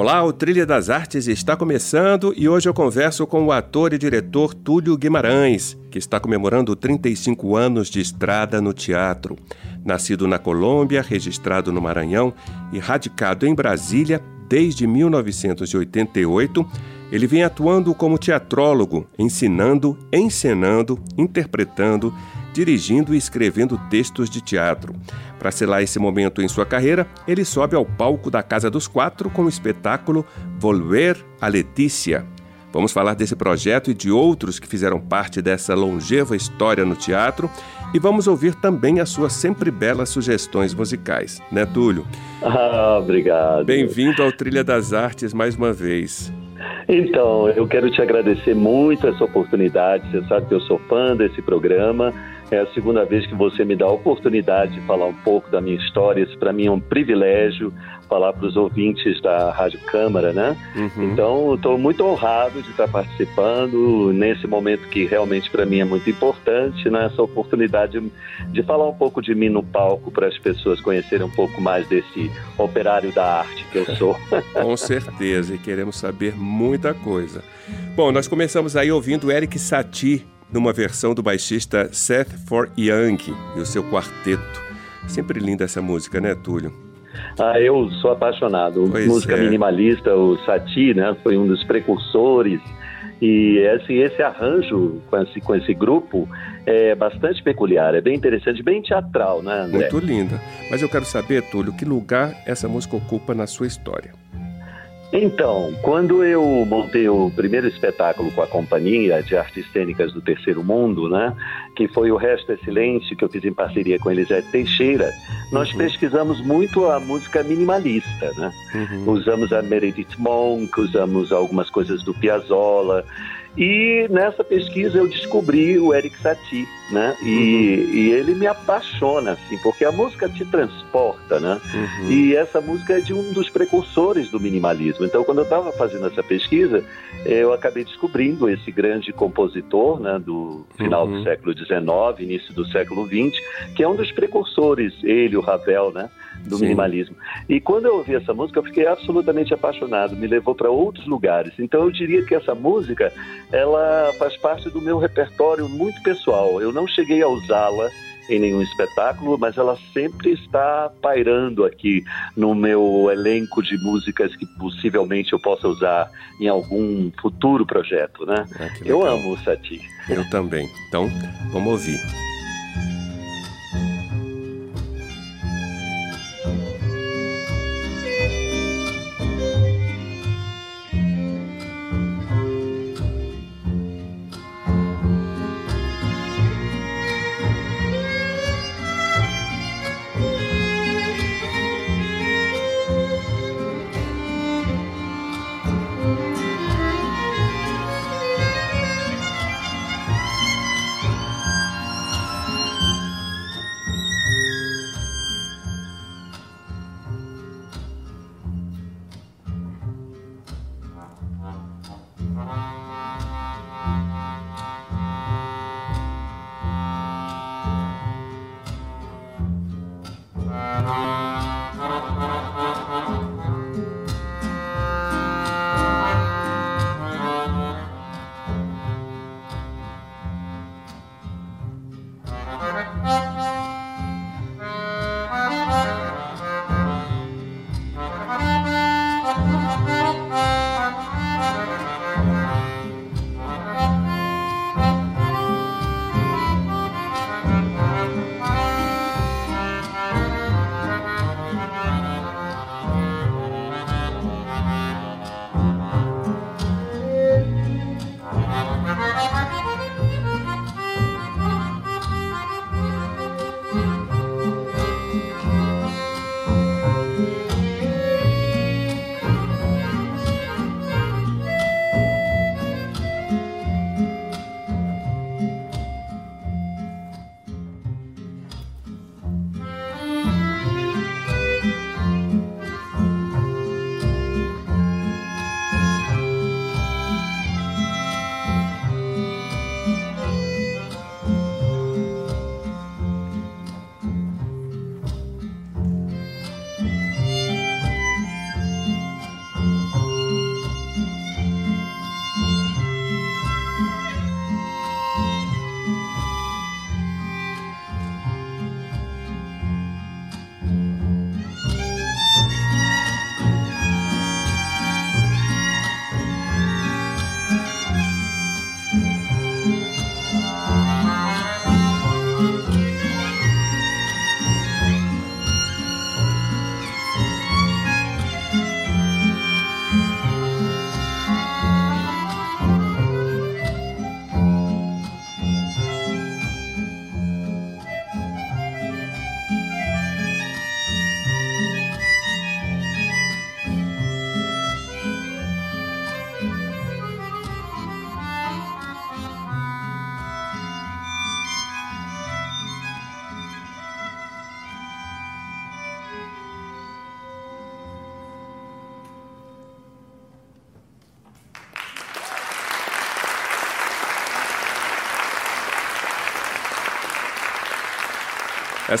Olá, o Trilha das Artes está começando e hoje eu converso com o ator e diretor Túlio Guimarães, que está comemorando 35 anos de estrada no teatro. Nascido na Colômbia, registrado no Maranhão e radicado em Brasília desde 1988, ele vem atuando como teatrólogo, ensinando, encenando, interpretando, dirigindo e escrevendo textos de teatro. Para selar esse momento em sua carreira, ele sobe ao palco da Casa dos Quatro com o espetáculo Volver a Letícia. Vamos falar desse projeto e de outros que fizeram parte dessa longeva história no teatro e vamos ouvir também as suas sempre belas sugestões musicais, né, Túlio? Ah, obrigado. Bem-vindo ao Trilha das Artes mais uma vez. Então, eu quero te agradecer muito essa oportunidade. Você sabe que eu sou fã desse programa é a segunda vez que você me dá a oportunidade de falar um pouco da minha história. Isso para mim é um privilégio falar para os ouvintes da Rádio Câmara, né? Uhum. Então, estou muito honrado de estar participando nesse momento que realmente para mim é muito importante, né? Essa oportunidade de, falar um pouco de mim no palco para as pessoas conhecerem um pouco mais desse operário da arte que eu sou. Com certeza, e queremos saber muita coisa. Bom, nós começamos aí ouvindo Eric Satie numa versão do baixista Seth For Young e o seu quarteto. Sempre linda essa música, né, Túlio? Ah, eu sou apaixonado. Pois música é. minimalista, o Satie, né, foi um dos precursores. E esse, esse arranjo com esse, com esse grupo é bastante peculiar, é bem interessante, bem teatral, né, André? Muito linda. Mas eu quero saber, Túlio, que lugar essa música ocupa na sua história? Então, quando eu montei o primeiro espetáculo com a Companhia de Artes Cênicas do Terceiro Mundo, né, que foi o Resto é Silêncio, que eu fiz em parceria com Elisete Teixeira, nós uhum. pesquisamos muito a música minimalista, né? Uhum. Usamos a Meredith Monk, usamos algumas coisas do Piazzolla, e nessa pesquisa eu descobri o Eric Satie, né? E, uhum. e, ele me apaixona, assim, porque a música te transporta, né? Uhum. E essa música é de um dos precursores do minimalismo. Então, quando eu estava fazendo essa pesquisa, eu acabei descobrindo esse grande compositor, né? Do final uhum. do século XIX, início do século XX, que é um dos precursores, ele, o Ravel, né? Do Sim. minimalismo. E quando eu ouvi essa música, eu fiquei absolutamente apaixonado, me levou para outros lugares. Então eu diria que essa música, ela faz parte do meu repertório muito pessoal. Eu não cheguei a usá-la em nenhum espetáculo, mas ela sempre está pairando aqui no meu elenco de músicas que possivelmente eu possa usar em algum futuro projeto, né? Ah, eu amo o Sati. Eu também. Então, vamos ouvir.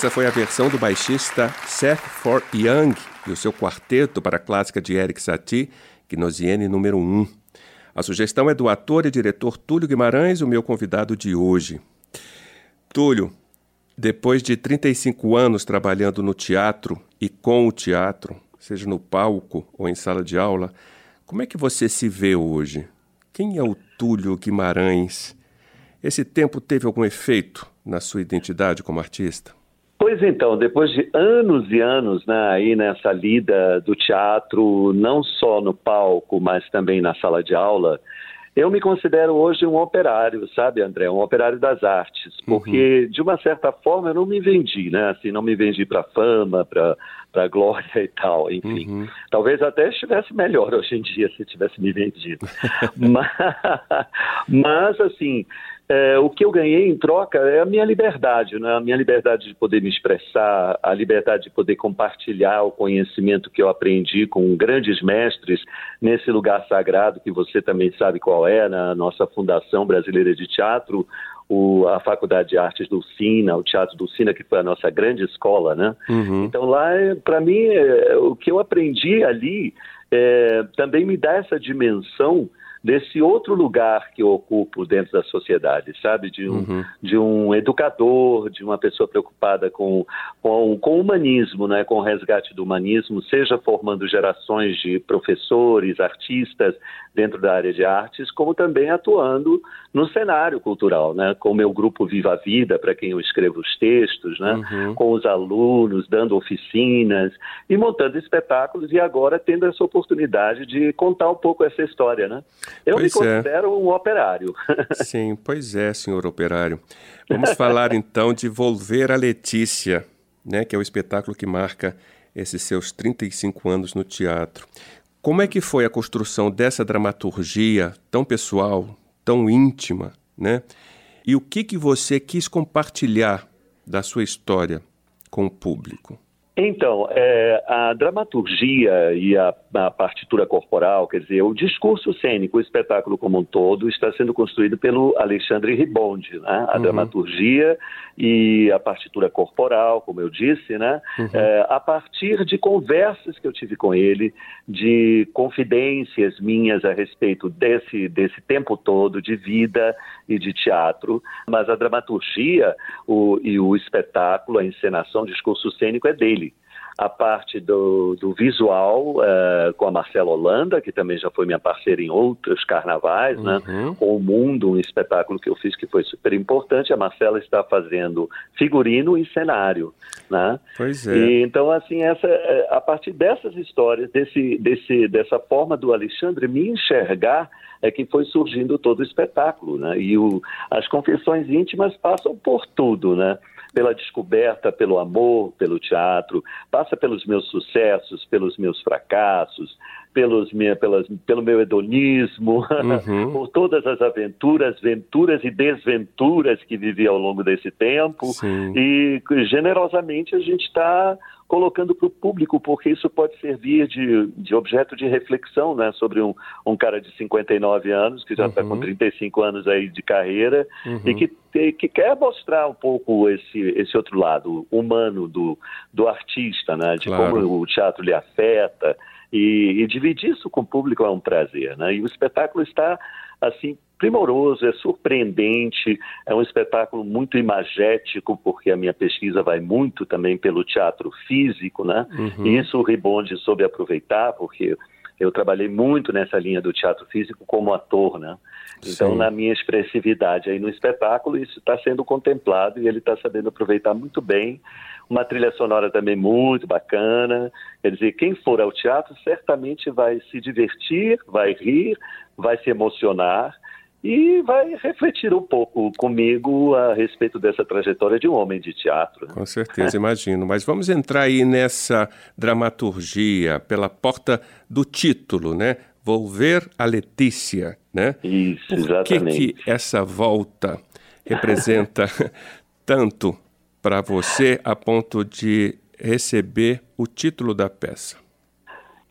Essa foi a versão do baixista Seth For Young e o seu quarteto para a clássica de Eric Satie, Gnosiene número 1. A sugestão é do ator e diretor Túlio Guimarães, o meu convidado de hoje. Túlio, depois de 35 anos trabalhando no teatro e com o teatro, seja no palco ou em sala de aula, como é que você se vê hoje? Quem é o Túlio Guimarães? Esse tempo teve algum efeito na sua identidade como artista? Pois então, depois de anos e anos né, aí nessa lida do teatro, não só no palco, mas também na sala de aula, eu me considero hoje um operário, sabe, André? Um operário das artes, uhum. porque uhum. de uma certa forma eu não me vendi, né? Assim, não me vendi para fama, para para glória e tal, enfim. Uhum. Talvez até estivesse melhor hoje em dia se tivesse me vendido. mas, mas, assim, é, o que eu ganhei em troca é a minha liberdade, né? a minha liberdade de poder me expressar, a liberdade de poder compartilhar o conhecimento que eu aprendi com grandes mestres nesse lugar sagrado que você também sabe qual é, na nossa Fundação Brasileira de Teatro, o, a Faculdade de Artes do Sina, o Teatro do Sina, que foi a nossa grande escola, né? Uhum. Então lá, para mim, é, o que eu aprendi ali é, também me dá essa dimensão desse outro lugar que eu ocupo dentro da sociedade, sabe? De um, uhum. de um educador, de uma pessoa preocupada com, com, com o humanismo, né? com o resgate do humanismo, seja formando gerações de professores, artistas dentro da área de artes, como também atuando no cenário cultural, né? com o meu grupo Viva a Vida, para quem eu escrevo os textos, né? Uhum. com os alunos, dando oficinas e montando espetáculos e agora tendo essa oportunidade de contar um pouco essa história, né? Eu pois me é. considero é. um operário. Sim, pois é, senhor operário. Vamos falar então de Volver a Letícia, né, que é o espetáculo que marca esses seus 35 anos no teatro. Como é que foi a construção dessa dramaturgia tão pessoal, tão íntima, né? E o que que você quis compartilhar da sua história com o público? Então, é, a dramaturgia e a, a, partitura corporal, quer dizer, o discurso cênico, o espetáculo como um todo, está sendo construído pelo Alexandre Ribonde, né? A uhum. dramaturgia e a partitura corporal, como eu disse, né? Uhum. É, a partir de conversas que eu tive com ele, de confidências minhas a respeito desse, desse tempo todo de vida e de teatro, mas a dramaturgia o, e o espetáculo, a encenação, o discurso cênico é dele a parte do, do visual uh, com a Marcela Holanda, que também já foi minha parceira em outros carnavais, né? uhum. né? Com o Mundo, um espetáculo que eu fiz que foi super importante. A Marcela está fazendo figurino e cenário, né? Pois é. E, então, assim, essa, eh, a partir dessas histórias, desse, desse, dessa forma do Alexandre me enxergar, é que foi surgindo todo o espetáculo, né? E o, as confissões íntimas passam por tudo, né? Pela descoberta, pelo amor, pelo teatro, passa pelos meus sucessos, pelos meus fracassos, pelos minha, pelas, pelo meu hedonismo, uhum. por todas as aventuras, venturas e desventuras que vivi ao longo desse tempo. Sim. E generosamente a gente está colocando para o público, porque isso pode servir de, de objeto de reflexão né, sobre um, um cara de 59 anos, que já está uhum. com 35 anos aí de carreira, uhum. e que, que quer mostrar um pouco esse, esse outro lado humano do, do artista, né, de claro. como o teatro lhe afeta. E, e dividir isso com o público é um prazer. Né? E o espetáculo está assim primoroso, é surpreendente, é um espetáculo muito imagético, porque a minha pesquisa vai muito também pelo teatro físico, né? Uhum. E isso o Ribonde soube aproveitar, porque eu trabalhei muito nessa linha do teatro físico como ator, né? Então, Sim. na minha expressividade aí no espetáculo, isso está sendo contemplado e ele está sabendo aproveitar muito bem. Uma trilha sonora também muito bacana. Quer dizer, quem for ao teatro certamente vai se divertir, vai rir, vai se emocionar e vai refletir um pouco comigo a respeito dessa trajetória de um homem de teatro. Né? Com certeza, imagino. Mas vamos entrar aí nessa dramaturgia pela porta do título, né? Volver a Letícia, né? Isso, Por exatamente. que, que essa volta representa tanto para você a ponto de receber o título da peça?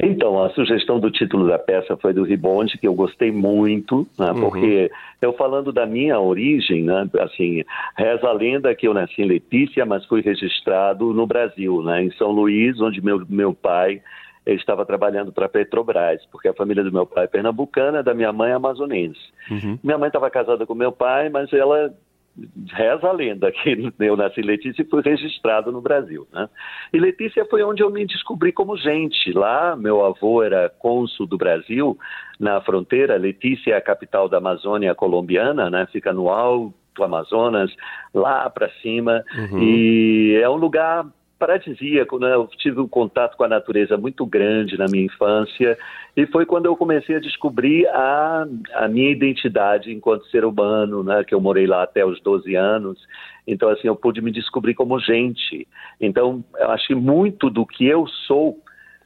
Então, a sugestão do título da peça foi do Ribonde, que eu gostei muito, né, uhum. porque eu falando da minha origem, né, assim, reza a lenda que eu nasci em Letícia, mas fui registrado no Brasil, né, em São Luís, onde meu, meu pai estava trabalhando para a Petrobras, porque a família do meu pai é pernambucana, da minha mãe é amazonense. Uhum. Minha mãe estava casada com meu pai, mas ela reza a lenda que eu nasci em Letícia e fui registrado no Brasil. Né? E Letícia foi onde eu me descobri como gente. Lá, meu avô era cônsul do Brasil na fronteira. Letícia é a capital da Amazônia colombiana, né? fica no alto Amazonas, lá para cima. Uhum. E é um lugar paradisíaco, né? Eu tive um contato com a natureza muito grande na minha infância e foi quando eu comecei a descobrir a, a minha identidade enquanto ser humano, né? Que eu morei lá até os 12 anos. Então, assim, eu pude me descobrir como gente. Então, eu acho que muito do que eu sou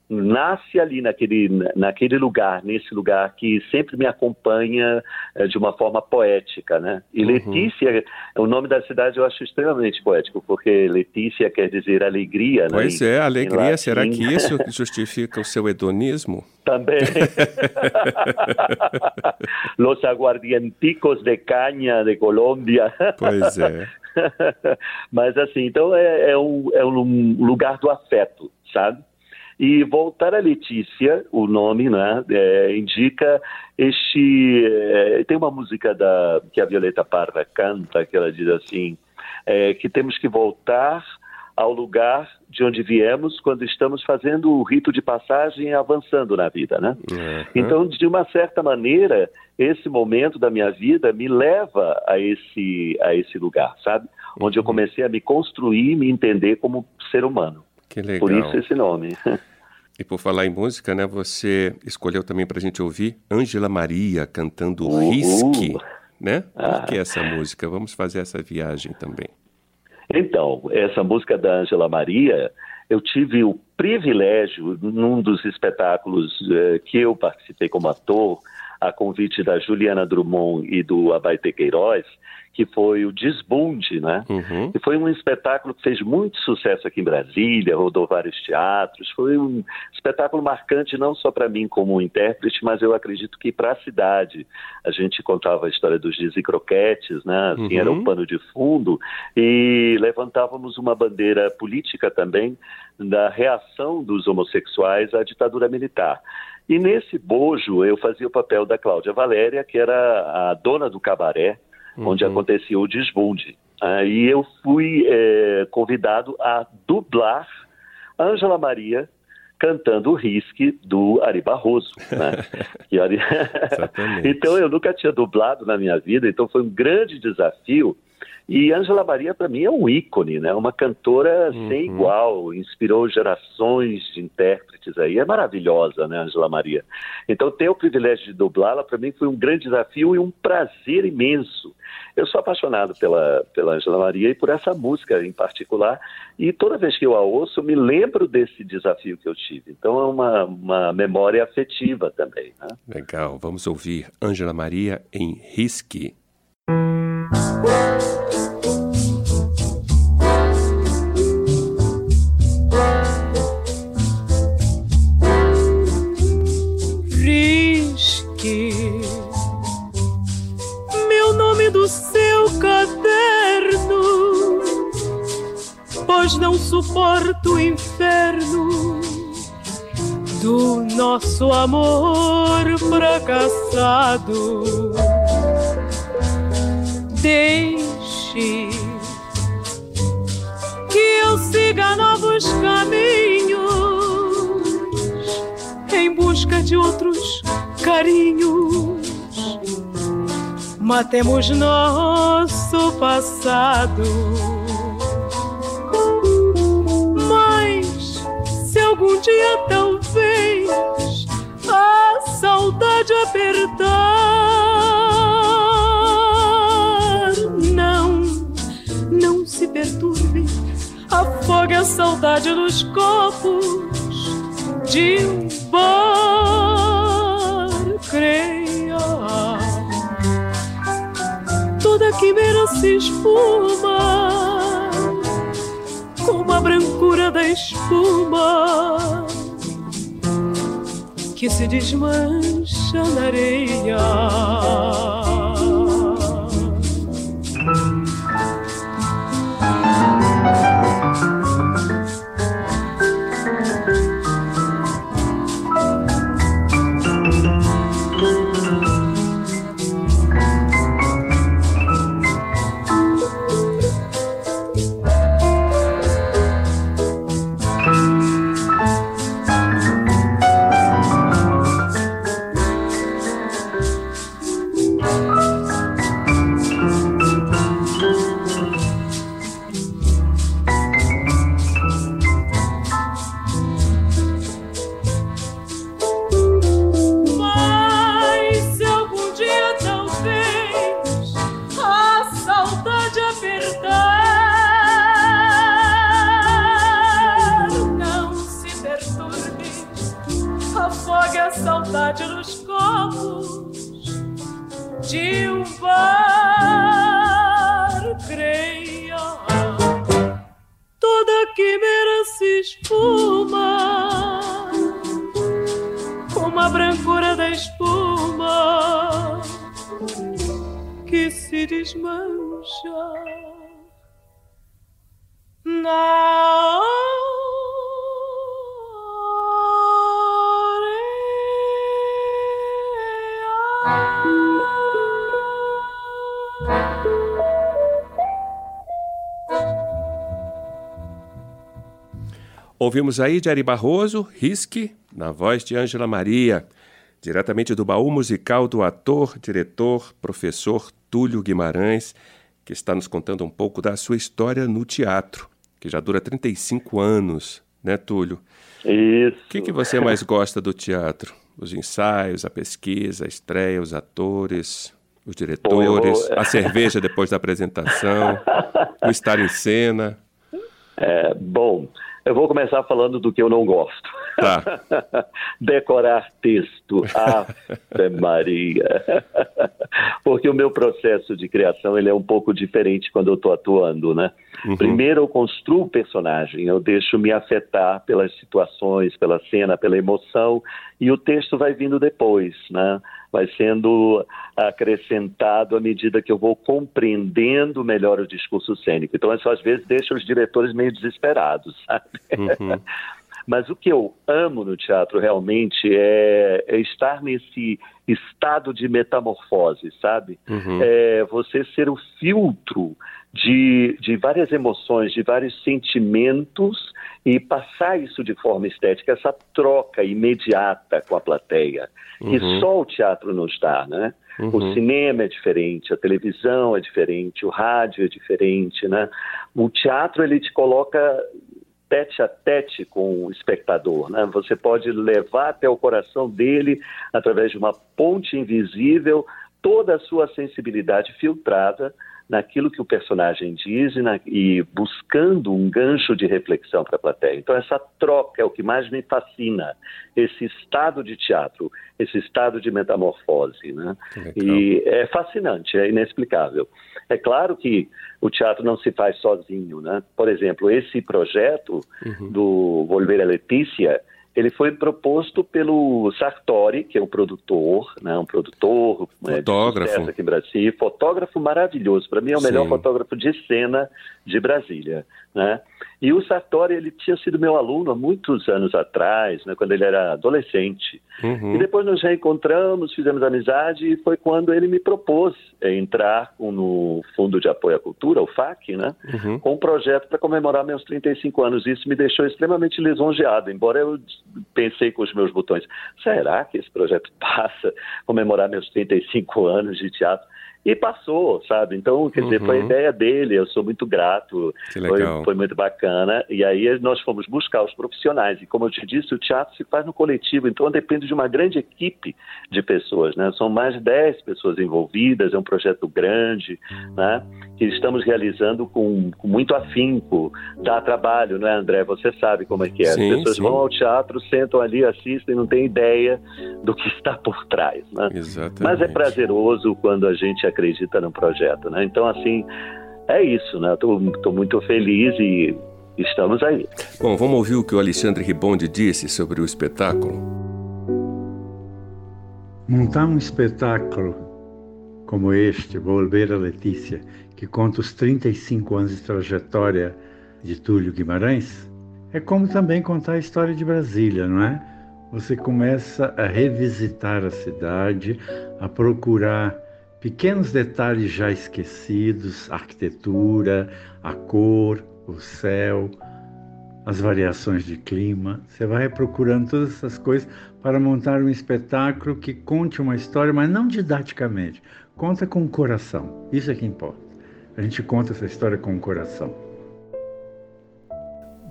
nasce ali naquele, naquele lugar, nesse lugar que sempre me acompanha é, de uma forma poética, né? E uhum. Letícia, o nome da cidade eu acho extremamente poético, porque Letícia quer dizer alegria, pois né? é, alegria. Será que isso justifica o seu hedonismo? Também. Los aguardienticos de caña de Colômbia. Pois é. Mas assim, então é, é, um, é um lugar do afeto, sabe? E voltar a Letícia, o nome, né, é, indica este. É, tem uma música da, que a Violeta Parra canta, que ela diz assim: é, que temos que voltar ao lugar de onde viemos quando estamos fazendo o rito de passagem e avançando na vida, né? Uhum. Então, de uma certa maneira, esse momento da minha vida me leva a esse a esse lugar, sabe? Onde eu uhum. comecei a me construir, me entender como ser humano. Que legal. Por isso esse nome. E por falar em música, né, você escolheu também para a gente ouvir Ângela Maria cantando uh, Risque, né? Por ah. que essa música? Vamos fazer essa viagem também. Então, essa música da Ângela Maria, eu tive o privilégio, num dos espetáculos eh, que eu participei como ator, a convite da Juliana Drummond e do Abaite Queiroz, que foi o Desbunde, né? Uhum. E foi um espetáculo que fez muito sucesso aqui em Brasília, rodou vários teatros. Foi um espetáculo marcante não só para mim como intérprete, mas eu acredito que para a cidade. A gente contava a história dos croquetes, né? Assim, uhum. era o um pano de fundo e levantávamos uma bandeira política também da reação dos homossexuais à ditadura militar. E nesse bojo eu fazia o papel da Cláudia Valéria, que era a dona do cabaré, uhum. onde acontecia o desbunde. Aí eu fui é, convidado a dublar Ângela Maria cantando o Risque do Ari Barroso. Né? Ari... então eu nunca tinha dublado na minha vida, então foi um grande desafio e Ângela Maria, para mim, é um ícone, né? Uma cantora uhum. sem igual, inspirou gerações de intérpretes aí. É maravilhosa, né, Ângela Maria? Então, ter o privilégio de dublá-la, para mim, foi um grande desafio e um prazer imenso. Eu sou apaixonado pela, pela Ângela Maria e por essa música em particular. E toda vez que eu a ouço, me lembro desse desafio que eu tive. Então, é uma, uma memória afetiva também. Né? Legal. Vamos ouvir Ângela Maria em Risque. Fracassado. Deixe que eu siga novos caminhos em busca de outros carinhos. Matemos nosso passado algum dia talvez a saudade apertar. Afogue a saudade nos copos de um bar. Creia, toda quimera se espuma como a brancura da espuma. que se desmancha na areia. Ouvimos aí de Ari Barroso, Risque, na voz de Ângela Maria, diretamente do baú musical do ator, diretor, professor Túlio Guimarães, que está nos contando um pouco da sua história no teatro, que já dura 35 anos, né, Túlio? Isso. O que, que você mais gosta do teatro? Os ensaios, a pesquisa, a estreia, os atores, os diretores, a cerveja depois da apresentação, o estar em cena? É, bom, eu vou começar falando do que eu não gosto. Tá. Decorar texto. Ave Maria. Porque o meu processo de criação ele é um pouco diferente quando eu estou atuando, né? Uhum. Primeiro eu construo o personagem, eu deixo me afetar pelas situações, pela cena, pela emoção, e o texto vai vindo depois, né? vai sendo acrescentado à medida que eu vou compreendendo melhor o discurso cênico. Então, isso às vezes deixa os diretores meio desesperados, sabe? Uhum. Mas o que eu amo no teatro realmente é, é estar nesse estado de metamorfose, sabe? Uhum. É você ser o filtro de, de várias emoções, de vários sentimentos e passar isso de forma estética, essa troca imediata com a plateia, uhum. que só o teatro nos dá, né? Uhum. O cinema é diferente, a televisão é diferente, o rádio é diferente, né? O teatro ele te coloca tete a tete com o espectador, né? Você pode levar até o coração dele através de uma ponte invisível toda a sua sensibilidade filtrada naquilo que o personagem diz e, na, e buscando um gancho de reflexão para a plateia. Então, essa troca é o que mais me fascina, esse estado de teatro, esse estado de metamorfose. Né? E é fascinante, é inexplicável. É claro que o teatro não se faz sozinho. Né? Por exemplo, esse projeto uhum. do Volver a Letícia ele foi proposto pelo Sartori, que é um produtor, né, um produtor fotógrafo. É, aqui em Brasília, fotógrafo maravilhoso. Para mim é o melhor Sim. fotógrafo de cena de Brasília, né? E o Sartori, ele tinha sido meu aluno há muitos anos atrás, né, quando ele era adolescente. Uhum. E depois nos reencontramos, fizemos amizade e foi quando ele me propôs é, entrar no Fundo de Apoio à Cultura, o FAC, né, uhum. com um projeto para comemorar meus 35 anos. Isso me deixou extremamente lisonjeado, embora eu pensei com os meus botões, será que esse projeto passa comemorar meus 35 anos de teatro? E passou, sabe? Então, quer dizer, foi a uhum. ideia dele, eu sou muito grato, foi, foi, muito bacana. E aí nós fomos buscar os profissionais. E como eu te disse, o teatro se faz no coletivo, então depende de uma grande equipe de pessoas, né? São mais de 10 pessoas envolvidas, é um projeto grande, uhum. né? Que estamos realizando com, com, muito afinco. Dá trabalho, não é, André? Você sabe como é que é. Sim, As pessoas sim. vão ao teatro, sentam ali, assistem, não têm ideia do que está por trás, né? Exatamente. Mas é prazeroso quando a gente acredita no projeto, né? Então, assim, é isso, né? Estou muito feliz e estamos aí. Bom, vamos ouvir o que o Alexandre Ribonde disse sobre o espetáculo. Montar um espetáculo como este, Volver a Letícia, que conta os 35 anos de trajetória de Túlio Guimarães, é como também contar a história de Brasília, não é? Você começa a revisitar a cidade, a procurar pequenos detalhes já esquecidos, a arquitetura, a cor, o céu, as variações de clima. Você vai procurando todas essas coisas para montar um espetáculo que conte uma história, mas não didaticamente. Conta com o coração. Isso é que importa. A gente conta essa história com o coração.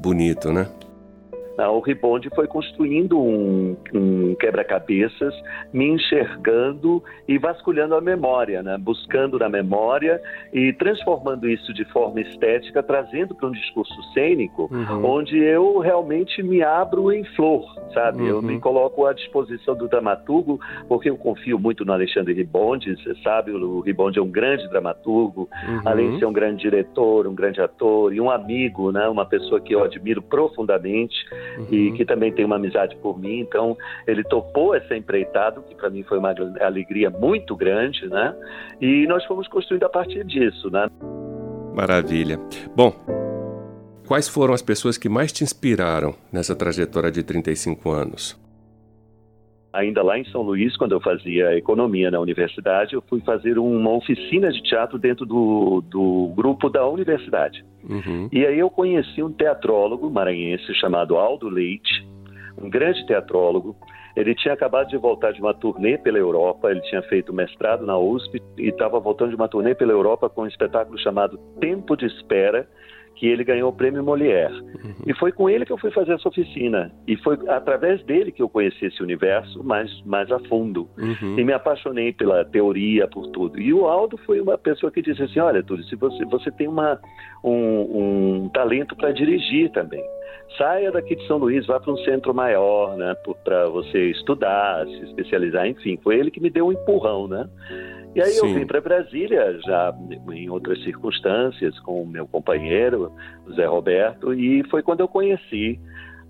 Bonito, né? O Ribonde foi construindo um, um quebra-cabeças, me enxergando e vasculhando a memória, né? buscando na memória e transformando isso de forma estética, trazendo para um discurso cênico, uhum. onde eu realmente me abro em flor, sabe? Uhum. Eu me coloco à disposição do dramaturgo, porque eu confio muito no Alexandre Ribonde, você sabe, o Ribonde é um grande dramaturgo, uhum. além de ser um grande diretor, um grande ator e um amigo, né? uma pessoa que eu admiro profundamente uhum. e que também tem uma amizade por mim. Então, ele topou essa empreitada, que para mim foi uma alegria muito grande, né? E nós fomos construindo a partir disso, né? Maravilha. Bom, quais foram as pessoas que mais te inspiraram nessa trajetória de 35 anos? Ainda lá em São Luís, quando eu fazia economia na universidade, eu fui fazer uma oficina de teatro dentro do, do grupo da universidade. Uhum. E aí eu conheci um teatrólogo maranhense chamado Aldo Leite, um grande teatrólogo. Ele tinha acabado de voltar de uma turnê pela Europa, ele tinha feito mestrado na USP e estava voltando de uma turnê pela Europa com um espetáculo chamado Tempo de Espera, que ele ganhou o prêmio Molière. Uhum. E foi com ele que eu fui fazer essa oficina. E foi através dele que eu conheci esse universo mais, mais a fundo. Uhum. E me apaixonei pela teoria, por tudo. E o Aldo foi uma pessoa que disse assim: Olha, Túlio, se você, você tem uma, um, um talento para dirigir também. Saia daqui de São Luís, vá para um centro maior, né, para você estudar, se especializar, enfim. Foi ele que me deu um empurrão, né? E aí Sim. eu vim para Brasília, já em outras circunstâncias, com o meu companheiro, Zé Roberto, e foi quando eu conheci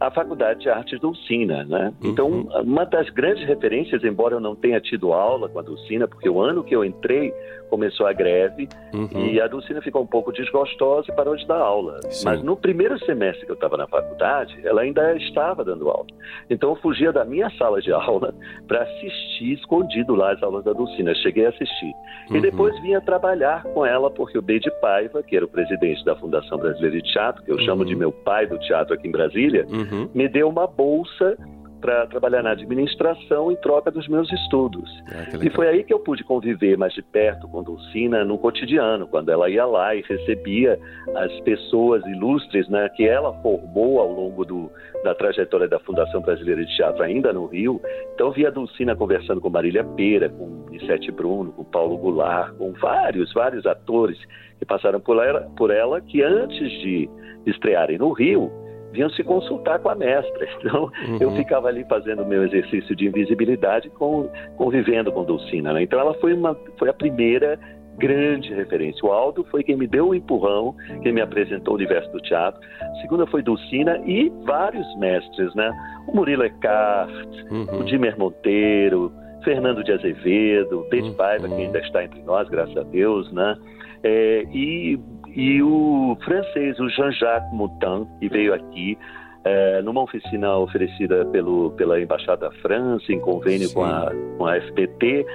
a Faculdade de Artes Dulcina, né? Então, uhum. uma das grandes referências, embora eu não tenha tido aula com a Dulcina, porque o ano que eu entrei começou a greve uhum. e a Dulcina ficou um pouco desgostosa e parou de dar aula. Sim. Mas no primeiro semestre que eu estava na faculdade, ela ainda estava dando aula. Então eu fugia da minha sala de aula para assistir escondido lá as aulas da Dulcina. Cheguei a assistir. Uhum. E depois vinha trabalhar com ela, porque o Beide Paiva, que era o presidente da Fundação Brasileira de Teatro, que eu chamo de uhum. meu pai do teatro aqui em Brasília, uhum. me deu uma bolsa para trabalhar na administração em troca dos meus estudos. Ah, e foi aí que eu pude conviver mais de perto com Dulcina no cotidiano, quando ela ia lá e recebia as pessoas ilustres né, que ela formou ao longo do, da trajetória da Fundação Brasileira de Teatro, ainda no Rio. Então via a Dulcina conversando com Marília Pera, com Nissete Bruno, com Paulo Goulart, com vários, vários atores que passaram por ela, por ela que antes de estrearem no Rio, vinham se consultar com a mestra. Então, uhum. eu ficava ali fazendo o meu exercício de invisibilidade, com, convivendo com Dulcina. Né? Então, ela foi, uma, foi a primeira grande referência. O Aldo foi quem me deu o um empurrão, quem me apresentou o universo do teatro. A segunda foi Dulcina e vários mestres, né? O Murilo Eckhart, uhum. o Dimer Monteiro, Fernando de Azevedo, Bete uhum. Paiva, que ainda está entre nós, graças a Deus, né? É, e e o francês, o Jean-Jacques Moutin, que veio aqui é, numa oficina oferecida pelo, pela Embaixada da França, em convênio com a, com a FPT,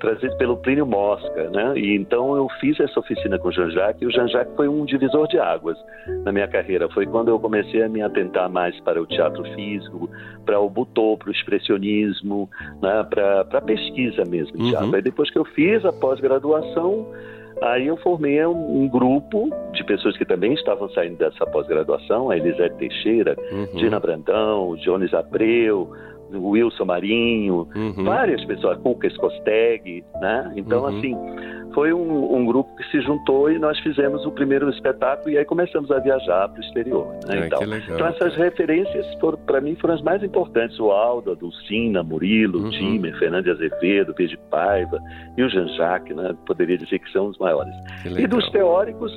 trazido pelo Plínio Mosca, né? E então eu fiz essa oficina com o Jean-Jacques e o Jean-Jacques foi um divisor de águas na minha carreira. Foi quando eu comecei a me atentar mais para o teatro físico, para o butô, para o expressionismo, né? para a pesquisa mesmo de teatro. Uhum. Aí depois que eu fiz a pós-graduação, Aí eu formei um, um, grupo de pessoas que também estavam saindo dessa pós-graduação, a Elisete Teixeira, uhum. Dina Brandão, Jones Abreu, Wilson Marinho, uhum. várias pessoas, Cucas Costeg, né? Então, uhum. assim, foi um, um, grupo que se juntou e nós fizemos o primeiro espetáculo e aí começamos a viajar para o exterior. Né? Ah, então, legal, então, essas cara. referências, para mim, foram as mais importantes. O Aldo, a Dulcina, Murilo, uhum. Timer, Fernando Azevedo, Pedro Paiva e o Jean-Jacques, né? poderia dizer que são os maiores. E dos teóricos,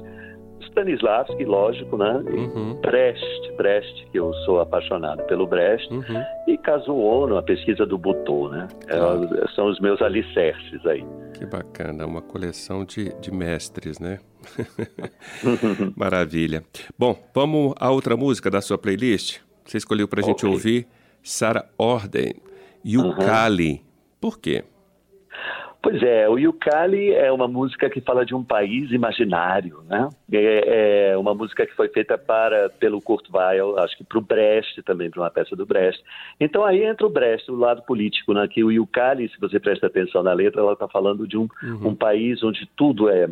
Stanislavski, lógico, né? Uhum. Brecht, Brecht, que eu sou apaixonado pelo Brecht, uhum. e Kazuo a pesquisa do Butô, né? É, são os meus alicerces aí. Que bacana, uma coleção de, de mestres, né? Maravilha. Bom, vamos a outra música da sua playlist? Você escolheu para a gente ouvir Sarah Orden, Yukali. Uhum. Por quê? Pois é, o Yukali é uma música que fala de um país imaginário, né? É, é uma música que foi feita para pelo Kurt Weill, acho que para o Brecht também, para uma peça do Brecht. Então aí entra o Brecht, o lado político, né? Que o Yukali, se você presta atenção na letra, ela está falando de um, uhum. um país onde tudo é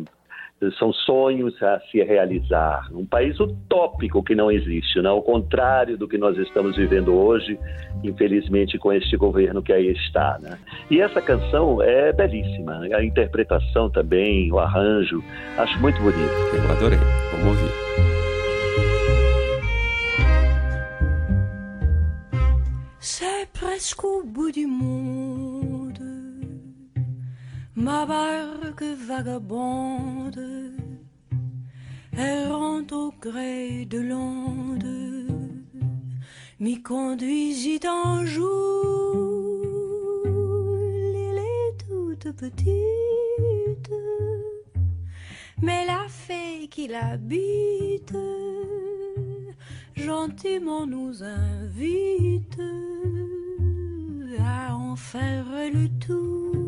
são sonhos a se realizar. Um país utópico que não existe, né? ao contrário do que nós estamos vivendo hoje, infelizmente, com este governo que aí está. Né? E essa canção é belíssima, a interpretação também, o arranjo, acho muito bonito. Eu adorei, vamos ouvir. C'est presque au bout du monde. Ma barque vagabonde, errant au gré de l'onde, m'y conduisit un jour. L'île est toute petite, mais la fée qui l'habite gentiment nous invite à en faire le tour.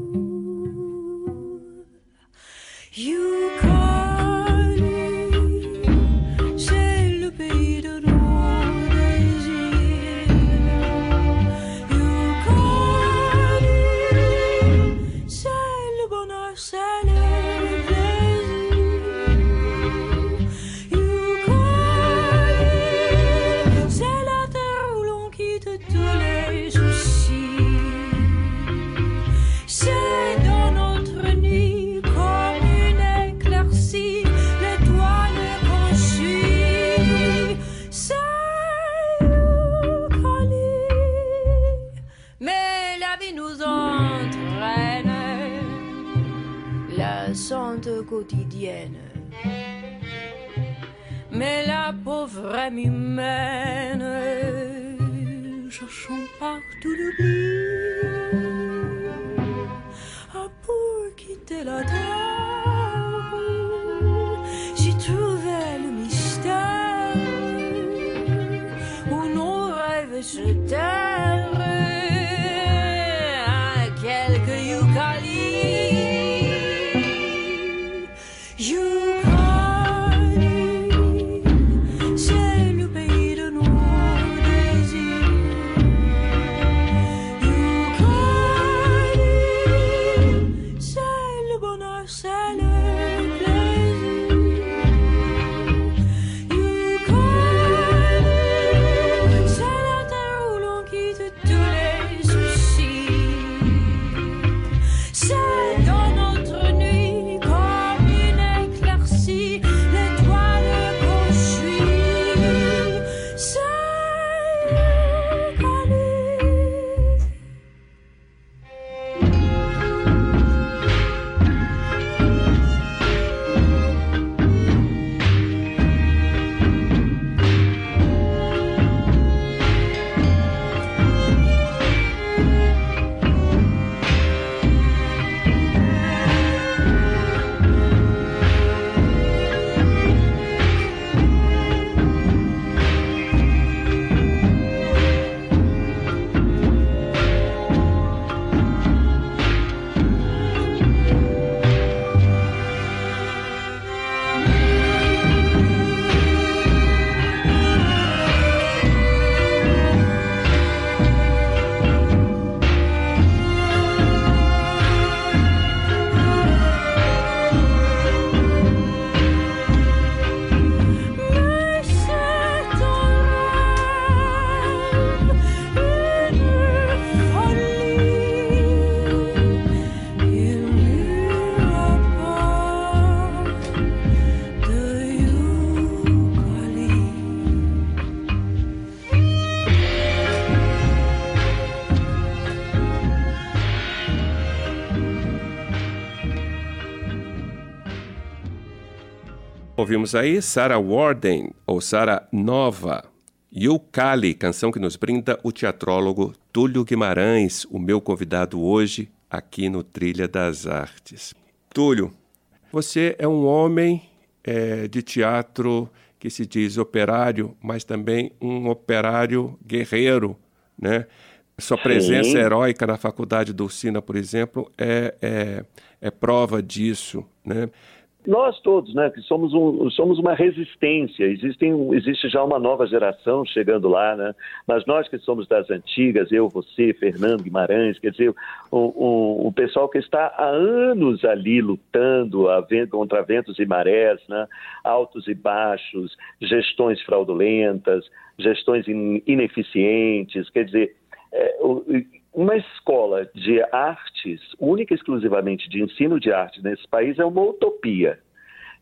Quotidienne. Mais la pauvre âme humaine, cherchons partout l'oubli, ah, pour quitter la terre, Ouvimos aí Sarah Warden, ou Sarah Nova, Yukali, canção que nos brinda o teatrólogo Túlio Guimarães, o meu convidado hoje aqui no Trilha das Artes. Túlio, você é um homem é, de teatro que se diz operário, mas também um operário guerreiro, né? Sua presença Sim. heróica na faculdade do Sina, por exemplo, é, é, é prova disso, né? Nós todos, né, que somos, um, somos uma resistência, Existem, existe já uma nova geração chegando lá, né, mas nós que somos das antigas, eu, você, Fernando Guimarães, quer dizer, o, o, o pessoal que está há anos ali lutando a, contra ventos e marés, né, altos e baixos, gestões fraudulentas, gestões in, ineficientes, quer dizer, é, o, uma escola de artes, única e exclusivamente de ensino de arte nesse país, é uma utopia.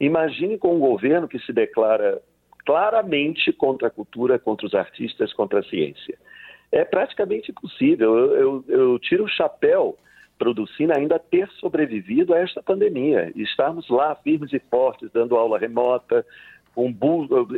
Imagine com um governo que se declara claramente contra a cultura, contra os artistas, contra a ciência. É praticamente impossível. Eu, eu, eu tiro o chapéu para o Ducina ainda ter sobrevivido a esta pandemia. Estarmos lá firmes e fortes, dando aula remota, um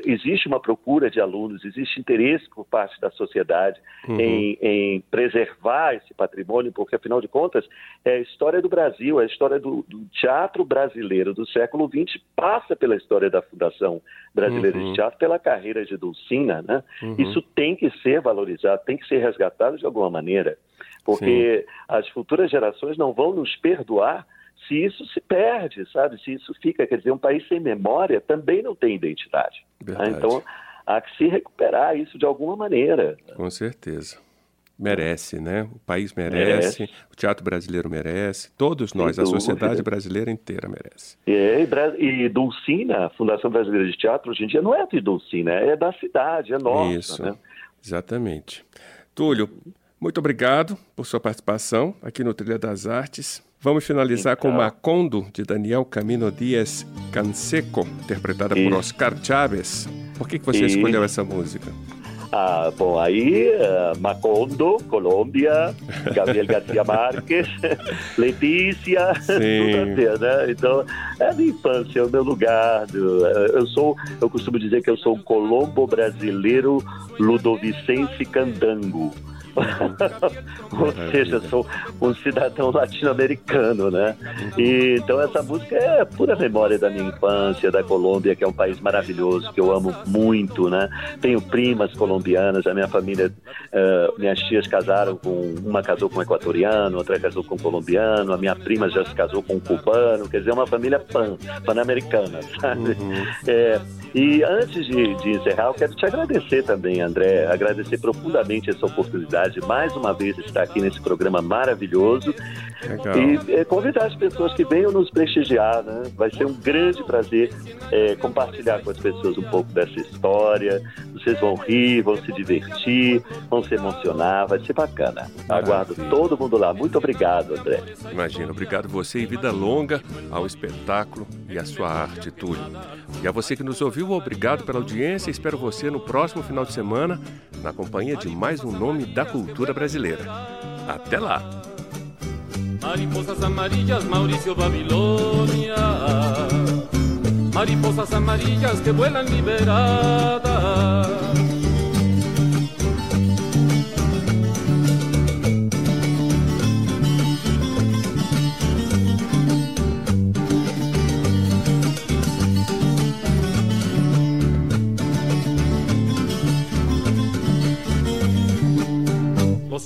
existe uma procura de alunos, existe interesse por parte da sociedade uhum. em, em, preservar esse patrimônio, porque afinal de contas é a história do Brasil, a história do, do teatro brasileiro do século XX passa pela história da Fundação Brasileira uhum. de Teatro, pela carreira de Dulcina, né? Uhum. Isso tem que ser valorizado, tem que ser resgatado de alguma maneira, porque Sim. as futuras gerações não vão nos perdoar se isso se perde, sabe? Se isso fica, quer dizer, um país sem memória também não tem identidade. Né? Então, há que se recuperar isso de alguma maneira. Com certeza. Merece, né? O país merece, merece. o teatro brasileiro merece, todos nós, Sem a dúvida. sociedade brasileira inteira merece. É, e, e Dulcina, a Fundação Brasileira de Teatro, hoje em dia não é de Dulcina, é da cidade, é nossa. Isso, né? exatamente. Túlio, muito obrigado por sua participação aqui no Trilha das Artes. Vamos finalizar então. com Macondo, de Daniel Camino Dias Canseco, interpretada e... por Oscar Chávez. Por que, que você e... escolheu essa música? Ah, bom, aí uh, Macondo, Colômbia, Gabriel Garcia Marques, Letícia, tudo a ver, né? Então, é a minha infância, é o meu lugar. Eh, eu sou, eu costumo dizer que eu sou um colombo brasileiro ludovicense candango. Ou seja, sou um cidadão latino-americano, né? E, então essa música é pura memória da minha infância, da Colômbia, que é um país maravilhoso, que eu amo muito, né? Tenho primas colombianas, a minha família, uh, minhas tias casaram com, uma casou com um equatoriano, outra casou com um colombiano, a minha prima já se casou com um cubano, quer dizer, é uma família pan, pan-americana, sabe? Uhum. É, e antes de, de encerrar, eu quero te agradecer também, André, agradecer profundamente essa oportunidade, mais uma vez estar aqui nesse programa maravilhoso Legal. e é, convidar as pessoas que venham nos prestigiar, né? Vai ser um grande prazer é, compartilhar com as pessoas um pouco dessa história. Vocês vão rir, vão se divertir, vão se emocionar, vai ser bacana. Aguardo todo mundo lá. Muito obrigado, André. Imagina, obrigado você e vida longa ao espetáculo e à sua arte, Túlio. E a você que nos ouviu, obrigado pela audiência. Espero você no próximo final de semana, na companhia de mais um nome da cultura brasileira. Até lá! Mariposas amarillas, Mauricio Babilônia. Mariposas amarillas que vuelan liberadas.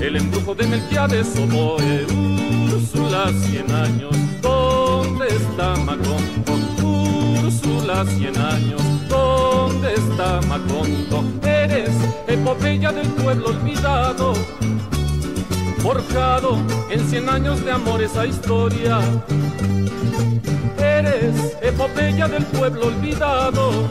el embrujo de Melquiades, oboe, Úrsula, cien años, ¿dónde está Macondo? Úrsula, cien años, ¿dónde está Macondo? Eres epopeya del pueblo olvidado, forjado en cien años de amor esa historia. Eres epopeya del pueblo olvidado,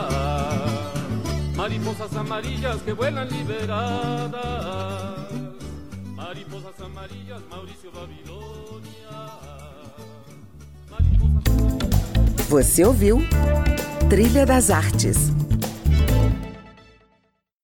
Mariposas amarillas que vuelan liberadas. Mariposas amarillas, Mauricio Babilonia. Você ouviu Trilha das Artes